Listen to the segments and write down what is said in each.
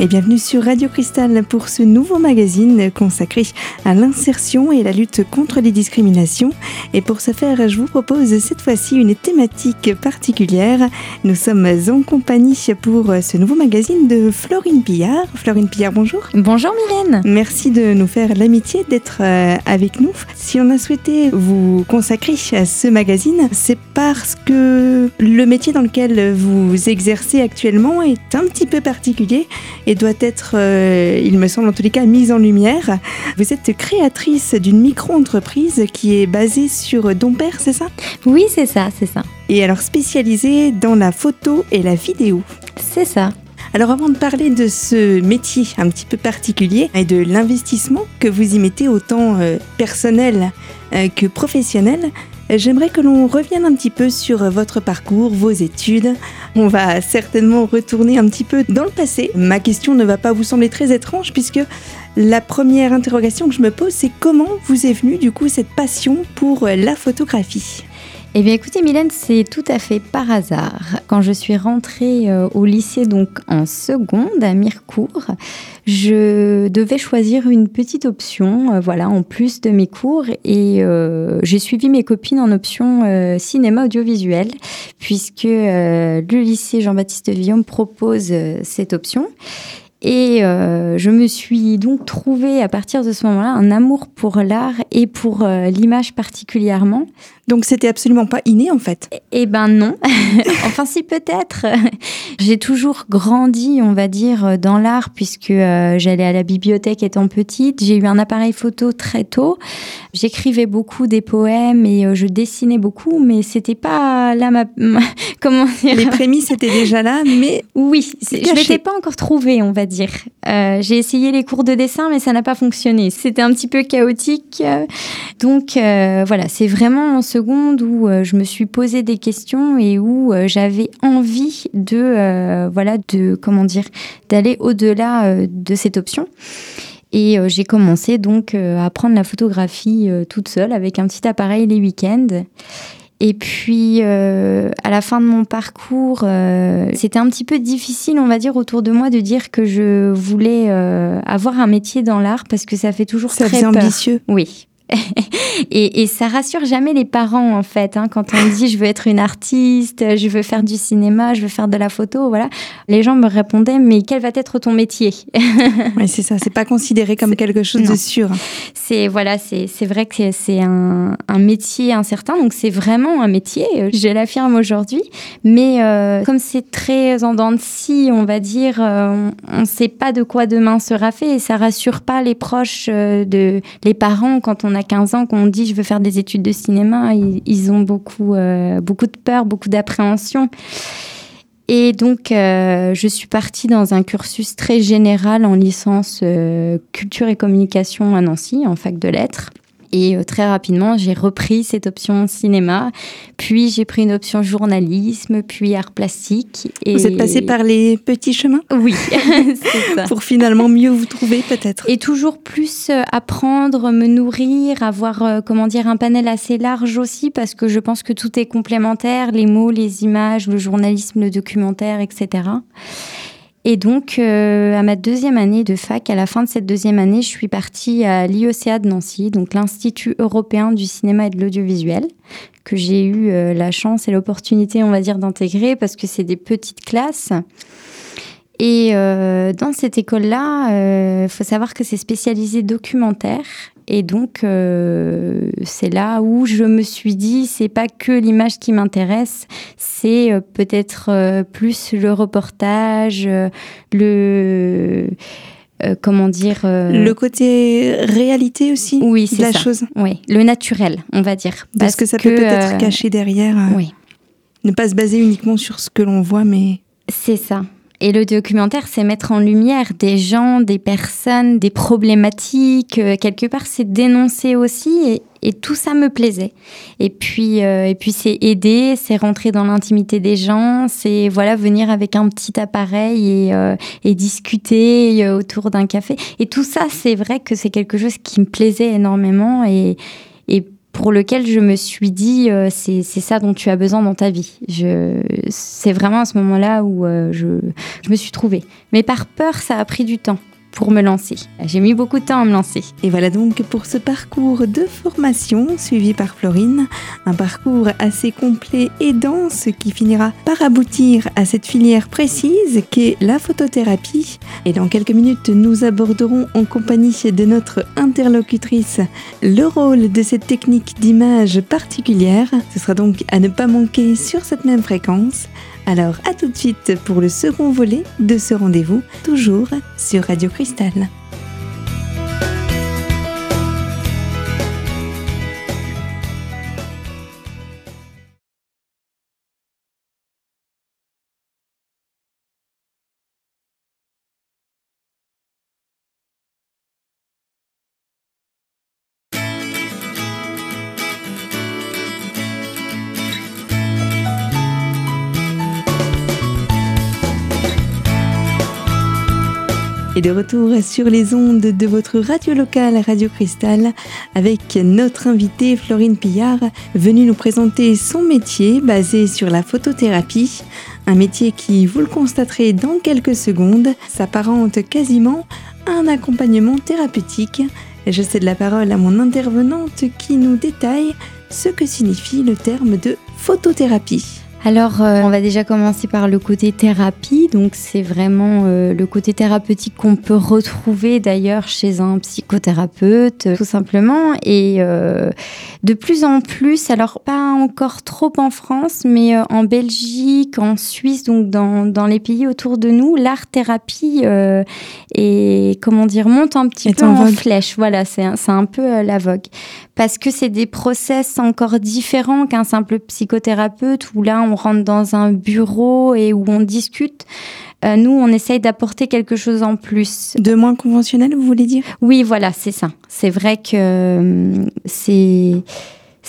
et bienvenue sur Radio Cristal pour ce nouveau magazine consacré à l'insertion et la lutte contre les discriminations. Et pour ce faire, je vous propose cette fois-ci une thématique particulière. Nous sommes en compagnie pour ce nouveau magazine de Florine Pillard. Florine Pillard, bonjour. Bonjour Mylène. Merci de nous faire l'amitié d'être euh, avec nous. Si on a souhaité vous consacrer à ce magazine, c'est parce que le métier dans lequel vous exercez actuellement est un petit peu particulier et doit être, euh, il me semble en tous les cas, mise en lumière. Vous êtes créatrice d'une micro-entreprise qui est basée sur Dompère, c'est ça? Oui, c'est ça, c'est ça. Et alors spécialisée dans la photo et la vidéo. C'est ça. Alors avant de parler de ce métier un petit peu particulier et de l'investissement que vous y mettez autant euh, personnel euh, que professionnel, J'aimerais que l'on revienne un petit peu sur votre parcours, vos études. On va certainement retourner un petit peu dans le passé. Ma question ne va pas vous sembler très étrange puisque la première interrogation que je me pose, c'est comment vous est venue du coup cette passion pour la photographie? Eh bien écoutez Mylène, c'est tout à fait par hasard. Quand je suis rentrée euh, au lycée donc en seconde à Mirecourt, je devais choisir une petite option, euh, voilà, en plus de mes cours et euh, j'ai suivi mes copines en option cinéma audiovisuel puisque le lycée Jean-Baptiste Villaume propose cette option. Et je me suis donc trouvé à partir de ce moment-là un amour pour l'art et pour l'image particulièrement. Donc c'était absolument pas inné en fait. Eh ben non. enfin si peut-être. J'ai toujours grandi, on va dire, dans l'art puisque euh, j'allais à la bibliothèque étant petite. J'ai eu un appareil photo très tôt. J'écrivais beaucoup des poèmes et euh, je dessinais beaucoup, mais c'était pas là ma, comment dire. Les prémices étaient déjà là, mais oui, je m'étais pas encore trouvée, on va dire. Euh, j'ai essayé les cours de dessin, mais ça n'a pas fonctionné. C'était un petit peu chaotique. Donc voilà, c'est vraiment ce où euh, je me suis posé des questions et où euh, j'avais envie de, euh, voilà, de, comment dire, d'aller au-delà de cette option. Et j'ai commencé donc à prendre la photographie toute seule avec un petit appareil les week-ends. Et puis, à la fin de mon parcours, c'était un petit peu difficile, on va dire, autour de moi de dire que je voulais avoir un métier dans l'art parce que ça fait toujours ça très peur. ambitieux. Oui, et, et, ça rassure jamais les parents en fait. Hein, quand on dit je veux être une artiste, je veux faire du cinéma, je veux faire de la photo, voilà. Les gens me répondaient mais quel va être ton métier? Oui c'est ça, c'est pas considéré comme quelque chose de sûr. C'est voilà, c'est vrai que c'est un, un, métier incertain, donc c'est vraiment un métier. Je l'affirme aujourd'hui, mais euh, comme c'est très en dents de scie, on va dire, euh, on ne sait pas de quoi demain sera fait et ça rassure pas les proches euh, de les parents quand on a 15 ans qu'on dit je veux faire des études de cinéma, ils, ont beaucoup, euh, de peur, beaucoup d'appréhension. Et donc, euh, je suis partie dans un cursus très général en licence euh, culture et communication à Nancy, en fac de lettres. Et euh, très rapidement, j'ai repris cette option cinéma, puis j'ai pris une option journalisme, puis art plastique. Et... Vous êtes passé par les petits chemins? Oui, c'est ça. Pour finalement mieux vous trouver peut-être. Et toujours plus euh, apprendre, me nourrir, avoir, euh, comment dire, un panel assez large aussi, parce que je pense que tout est complémentaire, les mots, les images, le journalisme, le documentaire, etc. Et donc, euh, à ma deuxième année de fac, à la fin de cette deuxième année, je suis partie à l'IECA de Nancy, donc l'Institut européen du cinéma et de l'audiovisuel, que j'ai eu euh, la chance et l'opportunité, on va dire, d'intégrer parce que c'est des petites classes. Et euh, dans cette école-là, il faut savoir que c'est spécialisé documentaire et donc, euh, c'est là où je me suis dit, c'est pas que l'image qui m'intéresse, c'est euh, peut-être euh, plus le reportage, le comment dire le côté réalité aussi oui c'est la chose. Oui le naturel on va dire. Parce, que ça peut peut-être cacher derrière oui. ne pas se baser uniquement sur ce que l'on voit mais c'est ça et le documentaire, c'est mettre en lumière des gens, des personnes, des problématiques. Euh, quelque part, c'est dénoncer aussi. Et, tout ça me plaisait. Et puis, euh, et puis c'est aider, c'est rentrer dans l'intimité des gens, c'est voilà venir avec un petit appareil et, euh, et discuter autour d'un café. Et tout ça, c'est vrai que c'est quelque chose qui me plaisait énormément. Et, et pour lequel je me suis dit euh, c'est ça dont tu as besoin dans ta vie. C'est vraiment à ce moment-là où euh, je, je me suis trouvée. Mais par peur, ça a pris du temps pour me lancer. J'ai mis beaucoup de temps à me lancer. Et voilà donc pour ce parcours de formation suivi par Florine, un parcours assez complet et dense qui finira par aboutir à cette filière précise qu'est la photothérapie. Et dans quelques minutes, nous aborderons en compagnie de notre interlocutrice le rôle de cette technique d'image particulière. Ce sera donc à ne pas manquer sur cette même fréquence. Alors à tout de suite pour le second volet de ce rendez-vous, toujours sur Radio Cristal. De retour sur les ondes de votre radio locale Radio Cristal avec notre invitée Florine Pillard, venue nous présenter son métier basé sur la photothérapie. Un métier qui, vous le constaterez dans quelques secondes, s'apparente quasiment à un accompagnement thérapeutique. Je cède la parole à mon intervenante qui nous détaille ce que signifie le terme de photothérapie. Alors, euh, on va déjà commencer par le côté thérapie. Donc, c'est vraiment euh, le côté thérapeutique qu'on peut retrouver d'ailleurs chez un psychothérapeute, tout simplement. Et euh, de plus en plus, alors pas encore trop en France, mais en Belgique, en Suisse, donc dans, dans les pays autour de nous, l'art thérapie est, comment dire, monte un petit peu en, flèche. Voilà, c'est un, un peu la vogue parce que c'est des process encore différents qu'un simple psychothérapeute où là on rentre dans un bureau et où on discute. Euh, nous, on essaye d'apporter quelque chose en plus. De moins conventionnel, vous voulez dire? Oui, voilà, c'est ça. C'est vrai que euh, c'est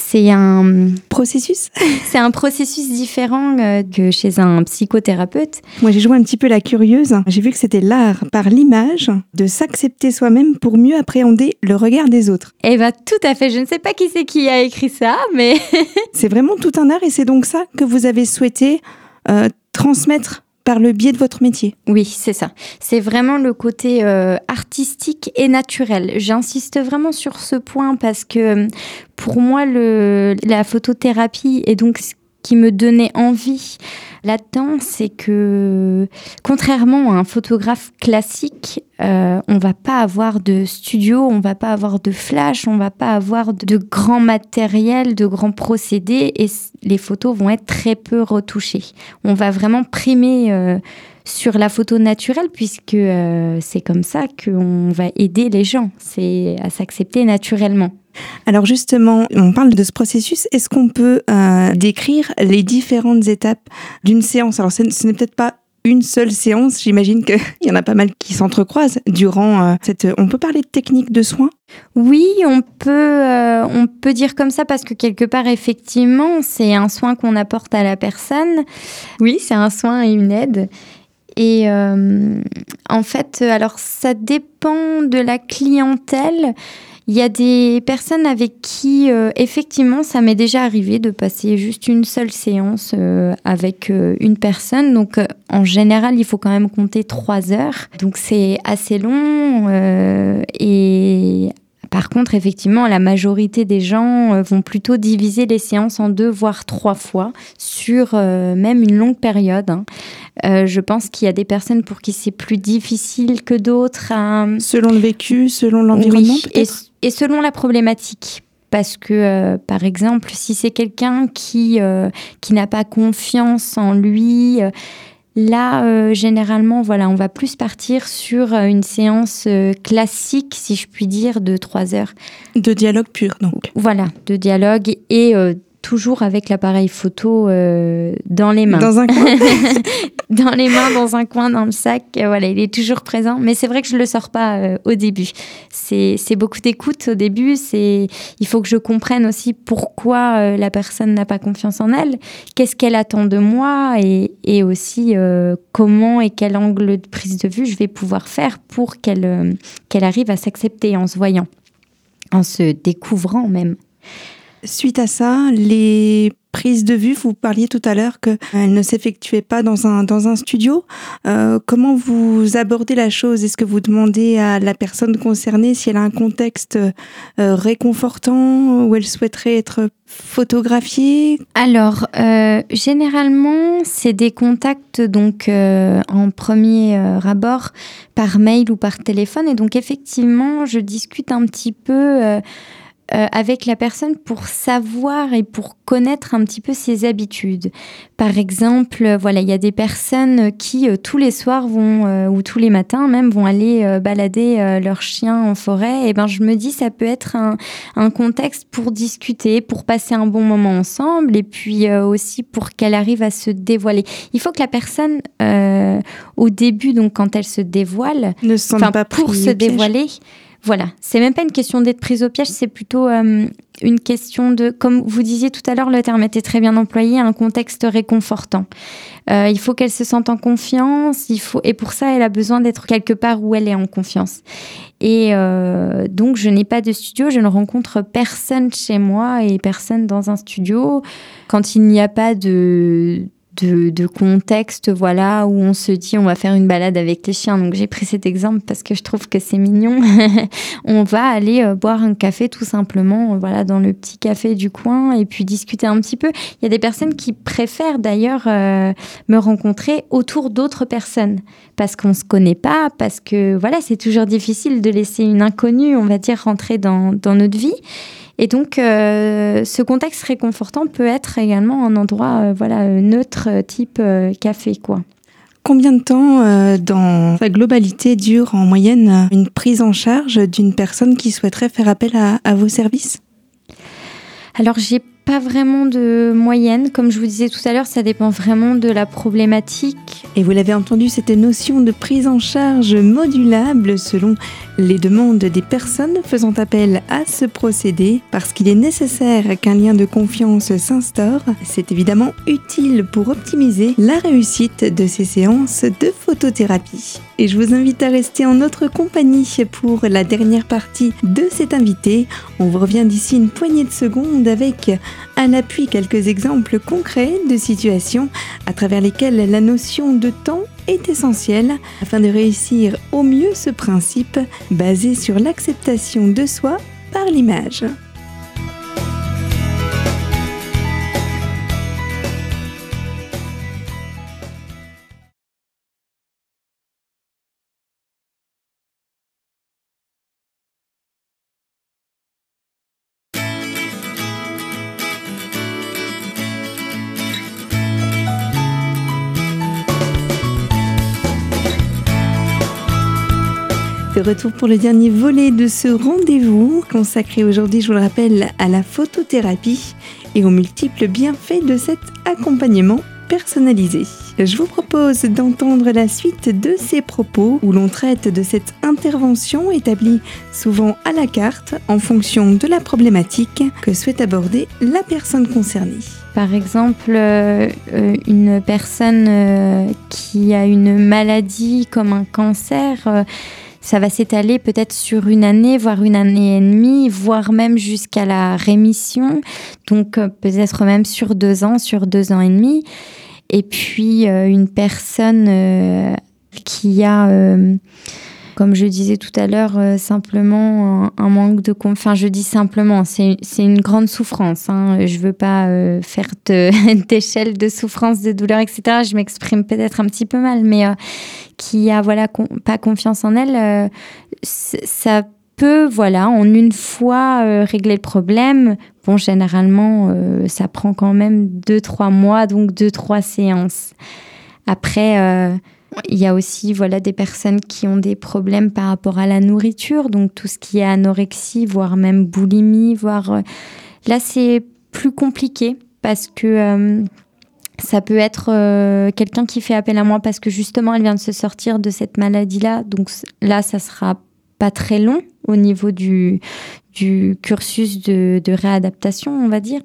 c'est un processus. c'est un processus différent euh, que chez un psychothérapeute. Moi, j'ai joué un petit peu la curieuse. J'ai vu que c'était l'art par l'image de s'accepter soi-même pour mieux appréhender le regard des autres. Eh bien, tout à fait. Je ne sais pas qui c'est qui a écrit ça, mais c'est vraiment tout un art et c'est donc ça que vous avez souhaité euh, transmettre par le biais de votre métier. Oui, c'est ça. C'est vraiment le côté euh, artistique et naturel. J'insiste vraiment sur ce point parce que pour moi, le, la photothérapie est donc ce qui me donnait envie là-dedans, c'est que contrairement à un photographe classique, euh, on va pas avoir de studio, on va pas avoir de flash, on va pas avoir de grands matériels, de grands procédés, et les photos vont être très peu retouchées. On va vraiment primer euh, sur la photo naturelle, puisque euh, c'est comme ça qu'on va aider les gens, c'est à s'accepter naturellement. Alors justement, on parle de ce processus. Est-ce qu'on peut euh, décrire les différentes étapes d'une séance? Alors ce n'est peut-être pas une seule séance, j'imagine qu'il y en a pas mal qui s'entrecroisent durant euh, cette... On peut parler de technique de soins? Oui, on peut, euh, on peut dire comme ça parce que quelque part, effectivement, c'est un soin qu'on apporte à la personne. Oui, c'est un soin et une aide. Et en fait, alors ça dépend de la clientèle. Il y a des personnes avec qui, euh, effectivement, ça m'est déjà arrivé de passer juste une seule séance euh, avec euh, une personne. Donc, en général, il faut quand même compter trois heures. Donc, c'est assez long. et par contre, effectivement, la majorité des gens vont plutôt diviser les séances en deux, voire trois fois, sur même une longue période. Hein. je pense qu'il y a des personnes pour qui c'est plus difficile que d'autres. Selon le vécu, selon l'environnement et selon la problématique. Parce que, euh, par exemple, si c'est quelqu'un qui, euh, qui n'a pas confiance en lui, euh, là, généralement, voilà, on va plus partir sur une séance classique, si je puis dire, de trois heures. De dialogue pur, donc. Voilà, de dialogue et toujours avec l'appareil photo euh, dans les mains. Dans un coin. dans les mains, dans un coin, dans le sac. Euh, voilà, il est toujours présent. Mais c'est vrai que je le sors pas euh, au début. C'est beaucoup d'écoute au début. C'est il faut que je comprenne aussi pourquoi la personne n'a pas confiance en elle, qu'est-ce qu'elle attend de moi et, et aussi comment et quel angle de prise de vue je vais pouvoir faire pour qu'elle qu'elle arrive à s'accepter en se voyant, en se découvrant même. Suite à ça, les prises de vue, vous parliez tout à l'heure qu'elles ne s'effectuaient pas dans un, dans un studio. Euh, comment vous abordez la chose? Est-ce que vous demandez à la personne concernée si elle a un contexte euh, réconfortant ou elle souhaiterait être photographiée? Alors, euh, généralement, c'est des contacts donc en premier abord par mail ou par téléphone. Et donc, effectivement, je discute un petit peu euh, avec la personne pour savoir et pour connaître un petit peu ses habitudes. Par exemple, euh, voilà, il y a des personnes qui euh, tous les soirs vont ou tous les matins même vont aller balader leur chien en forêt. Et ben je me dis ça peut être un, un contexte pour discuter, pour passer un bon moment ensemble et puis aussi pour qu'elle arrive à se dévoiler. Il faut que la personne au début donc quand elle se dévoile, ne se pas pour se dévoiler voilà, c'est même pas une question d'être prise au piège, c'est plutôt euh, une question de, comme vous disiez tout à l'heure, le terme était très bien employé, un contexte réconfortant. Euh, il faut qu'elle se sente en confiance, il faut, et pour ça, elle a besoin d'être quelque part où elle est en confiance. Et euh, donc, je n'ai pas de studio, je ne rencontre personne chez moi et personne dans un studio. Quand il n'y a pas de de, contexte, voilà, où on se dit on va faire une balade avec les chiens. Donc j'ai pris cet exemple parce que je trouve que c'est mignon. on va aller euh, boire un café tout simplement, voilà, dans le petit café du coin et puis discuter un petit peu. Il y a des personnes qui préfèrent d'ailleurs euh, me rencontrer autour d'autres personnes parce qu'on se connaît pas, parce que voilà, c'est toujours difficile de laisser une inconnue, on va dire, rentrer dans notre vie. Et donc, euh, ce contexte réconfortant peut être également un endroit euh, voilà, euh, neutre, type café. quoi. Combien de temps, dans sa globalité, dure en moyenne une prise en charge d'une personne qui souhaiterait faire appel à, à vos services? Alors, j'ai pas vraiment de moyenne. Comme je vous disais tout à l'heure, ça dépend vraiment de la problématique. Et vous l'avez entendu, cette notion de prise en charge modulable selon les demandes des personnes faisant appel à ce procédé parce qu'il est nécessaire qu'un lien de confiance s'instaure. C'est évidemment utile pour optimiser la réussite de ces séances de photothérapie. Et je vous invite à rester en notre compagnie pour la dernière partie de cet invité. On vous revient d'ici une poignée de secondes avec un appui quelques exemples concrets de situations à travers lesquelles la notion de temps est essentielle afin de réussir au mieux ce principe basé sur l'acceptation de soi par l'image. Retour pour le dernier volet de ce rendez-vous consacré aujourd'hui, je vous le rappelle, à la photothérapie et aux multiples bienfaits de cet accompagnement personnalisé. Je vous propose d'entendre la suite de ces propos où l'on traite de cette intervention établie souvent à la carte en fonction de la problématique que souhaite aborder la personne concernée. Par exemple, euh, euh, une personne euh, qui a une maladie comme un cancer ça va s'étaler peut-être sur une année, voire une année et demie, voire même jusqu'à la rémission. Donc euh, peut-être même sur deux ans, sur deux ans et demi. Et puis euh, une personne euh, qui a comme je disais tout à l'heure, euh, simplement un, manque de confiance. Enfin, je dis simplement, c'est une grande souffrance. Hein. Je veux pas euh, faire d'échelle de, souffrance, de douleur, etc. Je m'exprime peut-être un petit peu mal, mais euh, qui a voilà pas confiance en elle, ça peut, voilà, en une fois régler le problème. Bon, généralement, ça prend quand même deux, trois mois, donc deux, trois séances. Après, il y a aussi voilà des personnes qui ont des problèmes par rapport à la nourriture, donc tout ce qui est anorexie, voire même boulimie, voire euh, là c'est plus compliqué parce que euh, ça peut être euh, quelqu'un qui fait appel à moi parce que justement elle vient de se sortir de cette maladie-là, donc là ça sera pas très long au niveau du, du cursus de, de réadaptation, on va dire.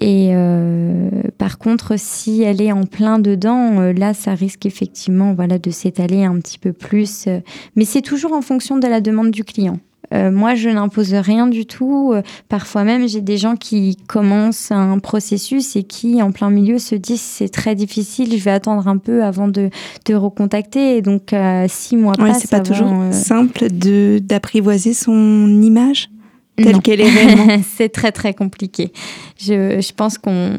Et euh, par contre, si elle est en plein dedans, euh, là, ça risque effectivement voilà, de s'étaler un petit peu plus. Mais c'est toujours en fonction de la demande du client. Euh, moi, je n'impose rien du tout. Euh, parfois même, j'ai des gens qui commencent un processus et qui, en plein milieu, se disent c'est très difficile, je vais attendre un peu avant de, de recontacter. Et donc, euh, six mois ouais, passent. C'est pas toujours simple de d'apprivoiser son image telle qu'elle est réellement. c'est très très compliqué. Je, je pense qu'on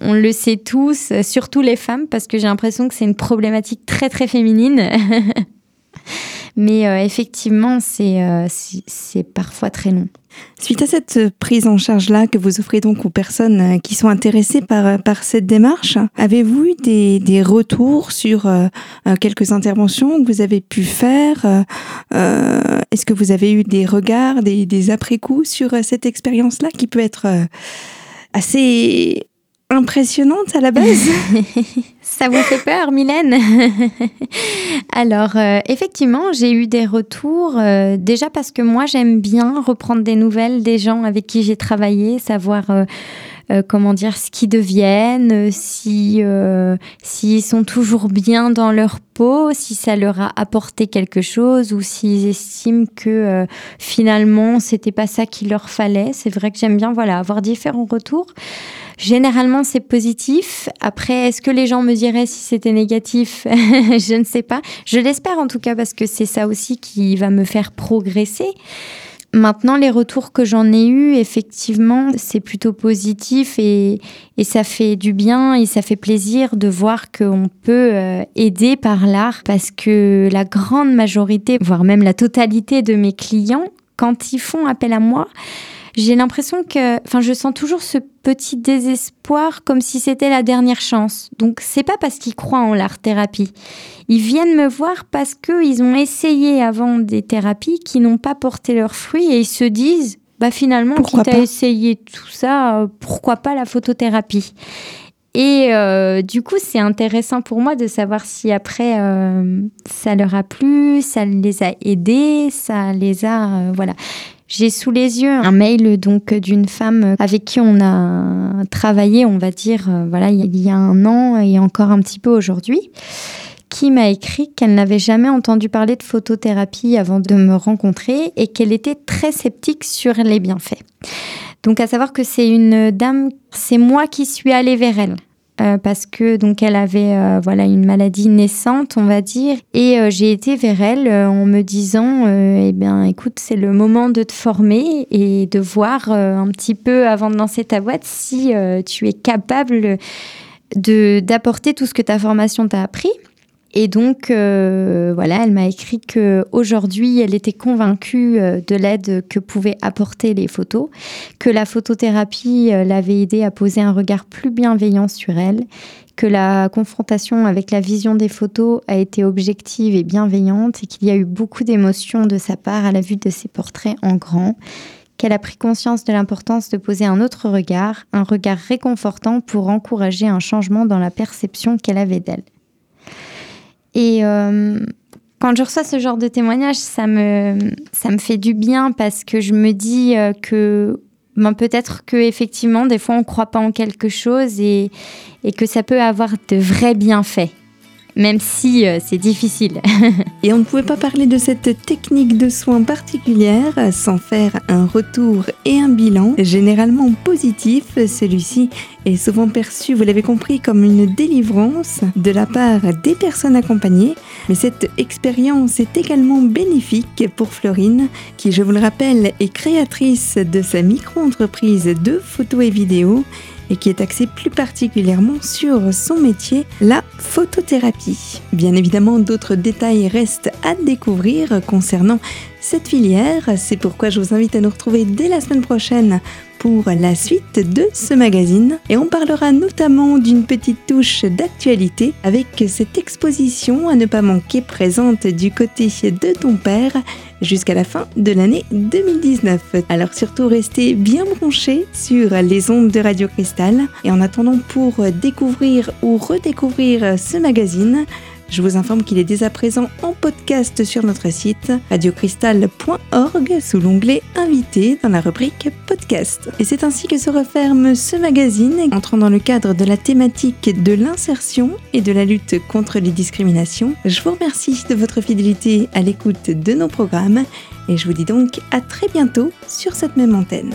on le sait tous, surtout les femmes, parce que j'ai l'impression que c'est une problématique très très féminine. Mais euh, effectivement, euh, c'est parfois très long. Suite à cette prise en charge-là que vous offrez donc aux personnes euh, qui sont intéressées par, par cette démarche, avez-vous eu des, des, retours sur quelques interventions que vous avez pu faire Est-ce que vous avez eu des regards, des, des après-coups sur cette expérience-là qui peut être assez impressionnante à la base. Ça vous fait peur, Mylène? Alors, euh, effectivement, j'ai eu des retours, euh, déjà parce que moi, j'aime bien reprendre des nouvelles des gens avec qui j'ai travaillé, savoir... Euh, comment dire, ce qu'ils deviennent, si s'ils sont toujours bien dans leur peau, si ça leur a apporté quelque chose ou s'ils estiment que finalement c'était pas ça qu'il leur fallait. C'est vrai que j'aime bien voilà avoir différents retours. Généralement, c'est positif. Après, est-ce que les gens me diraient si c'était négatif? Je ne sais pas. Je l'espère en tout cas parce que c'est ça aussi qui va me faire progresser. Maintenant, les retours que j'en ai eus, effectivement, c'est plutôt positif et, ça fait du bien et ça fait plaisir de voir qu'on peut euh, aider par l'art parce que la grande majorité, voire même la totalité de mes clients, quand ils font appel à moi, j'ai l'impression que, enfin, je sens toujours ce petit désespoir comme si c'était la dernière chance. Donc, c'est pas parce qu'ils croient en l'art thérapie. Ils viennent me voir parce qu'ils ont essayé avant des thérapies qui n'ont pas porté leurs fruits et ils se disent, bah finalement, pourquoi quitte à essayer tout ça, euh, pourquoi pas la photothérapie? Et euh, du coup, c'est intéressant pour moi de savoir si après euh, ça leur a plu, ça les a aidés, ça les a voilà. J'ai sous les yeux un mail donc d'une femme avec qui on a travaillé, on va dire, euh, voilà, il y a un an et encore un petit peu aujourd'hui, qui m'a écrit qu'elle n'avait jamais entendu parler de photothérapie avant de me rencontrer et qu'elle était très sceptique sur les bienfaits. Donc à savoir que c'est une dame, c'est moi qui suis allée vers elle. Euh, parce que donc elle avait euh, voilà une maladie naissante on va dire et euh, j'ai été vers elle en me disant eh bien écoute c'est le moment de te former et de voir un petit peu avant de lancer ta boîte si tu es capable de d'apporter tout ce que ta formation t'a appris et donc, euh, voilà, elle m'a écrit que aujourd'hui, elle était convaincue euh, de l'aide que pouvaient apporter les photos, que la photothérapie euh, l'avait aidée à poser un regard plus bienveillant sur elle, que la confrontation avec la vision des photos a été objective et bienveillante et qu'il y a eu beaucoup d'émotions de sa part à la vue de ses portraits en grand qu'elle a pris conscience de l'importance de poser un autre regard, un regard réconfortant pour encourager un changement dans la perception qu'elle avait d'elle. Et euh, quand je reçois ce genre de témoignage, ça me, ça me fait du bien parce que je me dis euh, que ben, peut-être que effectivement des fois on ne croit pas en quelque chose et, et que ça peut avoir de vrais bienfaits même si euh, c'est difficile. et on ne pouvait pas parler de cette technique de soins particulière sans faire un retour et un bilan généralement positif. Celui-ci est souvent perçu, vous l'avez compris, comme une délivrance de la part des personnes accompagnées. Mais cette expérience est également bénéfique pour Florine, qui, je vous le rappelle, est créatrice de sa micro-entreprise de photos et vidéos et qui est axé plus particulièrement sur son métier, la photothérapie. Bien évidemment, d'autres détails restent à découvrir concernant cette filière. C'est pourquoi je vous invite à nous retrouver dès la semaine prochaine pour la suite de ce magazine. Et on parlera notamment d'une petite touche d'actualité avec cette exposition à ne pas manquer présente du côté de ton père jusqu'à la fin de l'année 2019. Alors surtout restez bien branchés sur les ondes de Radio Cristal. Et en attendant pour découvrir ou redécouvrir ce magazine, je vous informe qu'il est dès à présent en podcast sur notre site radiocristal.org sous l'onglet Invité dans la rubrique Podcast. Et c'est ainsi que se referme ce magazine entrant dans le cadre de la thématique de l'insertion et de la lutte contre les discriminations. Je vous remercie de votre fidélité à l'écoute de nos programmes Et je vous dis donc à très bientôt sur cette même antenne.